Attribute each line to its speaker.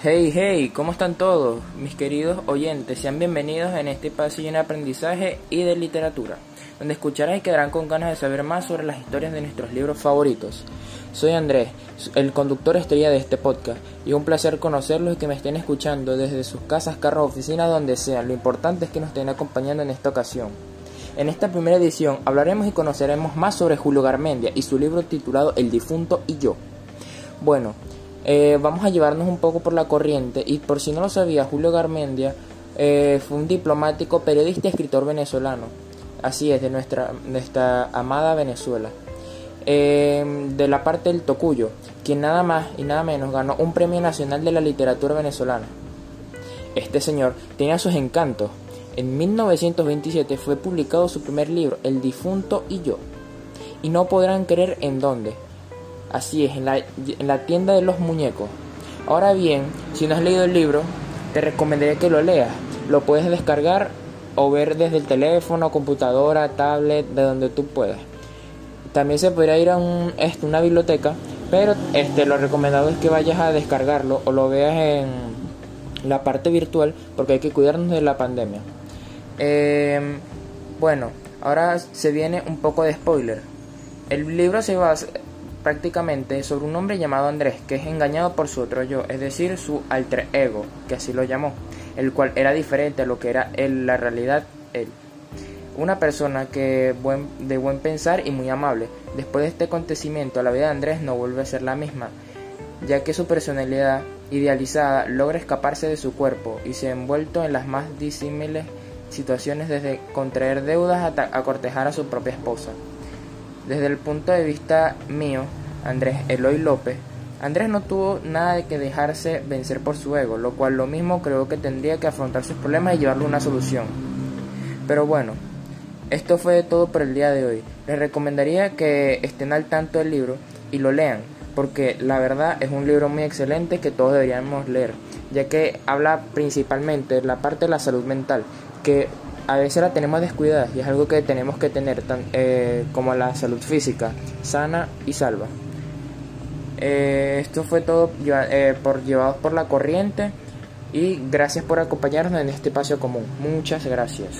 Speaker 1: Hey, hey, ¿cómo están todos? Mis queridos oyentes, sean bienvenidos en este espacio de aprendizaje y de literatura, donde escucharán y quedarán con ganas de saber más sobre las historias de nuestros libros favoritos. Soy Andrés, el conductor estrella de este podcast, y un placer conocerlos y que me estén escuchando desde sus casas, carros, oficinas, donde sean. Lo importante es que nos estén acompañando en esta ocasión. En esta primera edición hablaremos y conoceremos más sobre Julio Garmendia y su libro titulado El difunto y yo. Bueno, eh, vamos a llevarnos un poco por la corriente y por si no lo sabía, Julio Garmendia eh, fue un diplomático, periodista y escritor venezolano. Así es, de nuestra, nuestra amada Venezuela. Eh, de la parte del Tocuyo, quien nada más y nada menos ganó un premio nacional de la literatura venezolana. Este señor tenía sus encantos. En 1927 fue publicado su primer libro, El difunto y yo. Y no podrán creer en dónde Así es, en la, tienda de los muñecos. Ahora bien, si no has leído el libro, te recomendaría que lo leas. Lo puedes descargar o ver desde el teléfono, computadora, tablet, de donde tú puedas. También se podría ir a un, este, una biblioteca, pero este, lo recomendado es que vayas a descargarlo o lo veas en la parte virtual porque hay que cuidarnos de la pandemia. Em, bueno, ahora se viene un poco de spoiler. El libro se basa, prácticamente sobre un hombre llamado Andrés, que es engañado por su otro yo, es decir, su alter ego, que así lo llamó, el cual era diferente a lo que era él, la realidad él. Una persona que de buen pensar y muy amable. Después de este acontecimiento, la vida de Andrés no vuelve a ser la misma, ya que su personalidad idealizada logra escaparse de su cuerpo y se ha envuelto en las más disímiles situaciones desde contraer deudas hasta a cortejar a su propia esposa. Desde el punto de vista mío, Andrés Eloy López, Andrés no tuvo nada de que dejarse vencer por su ego, lo cual lo mismo creo que tendría que afrontar sus problemas y llevarle una solución. Pero bueno, esto fue todo por el día de hoy. Les recomendaría que estén al tanto del libro y lo lean, porque la verdad es un libro muy excelente que todos deberíamos leer, ya que habla principalmente de la parte de la salud mental, que a veces la tenemos descuidada y es algo que tenemos que tener tan, eh, como la salud física, sana y salva. Eh, esto fue todo eh, por llevados por la corriente y gracias por acompañarnos en este espacio común. Muchas gracias.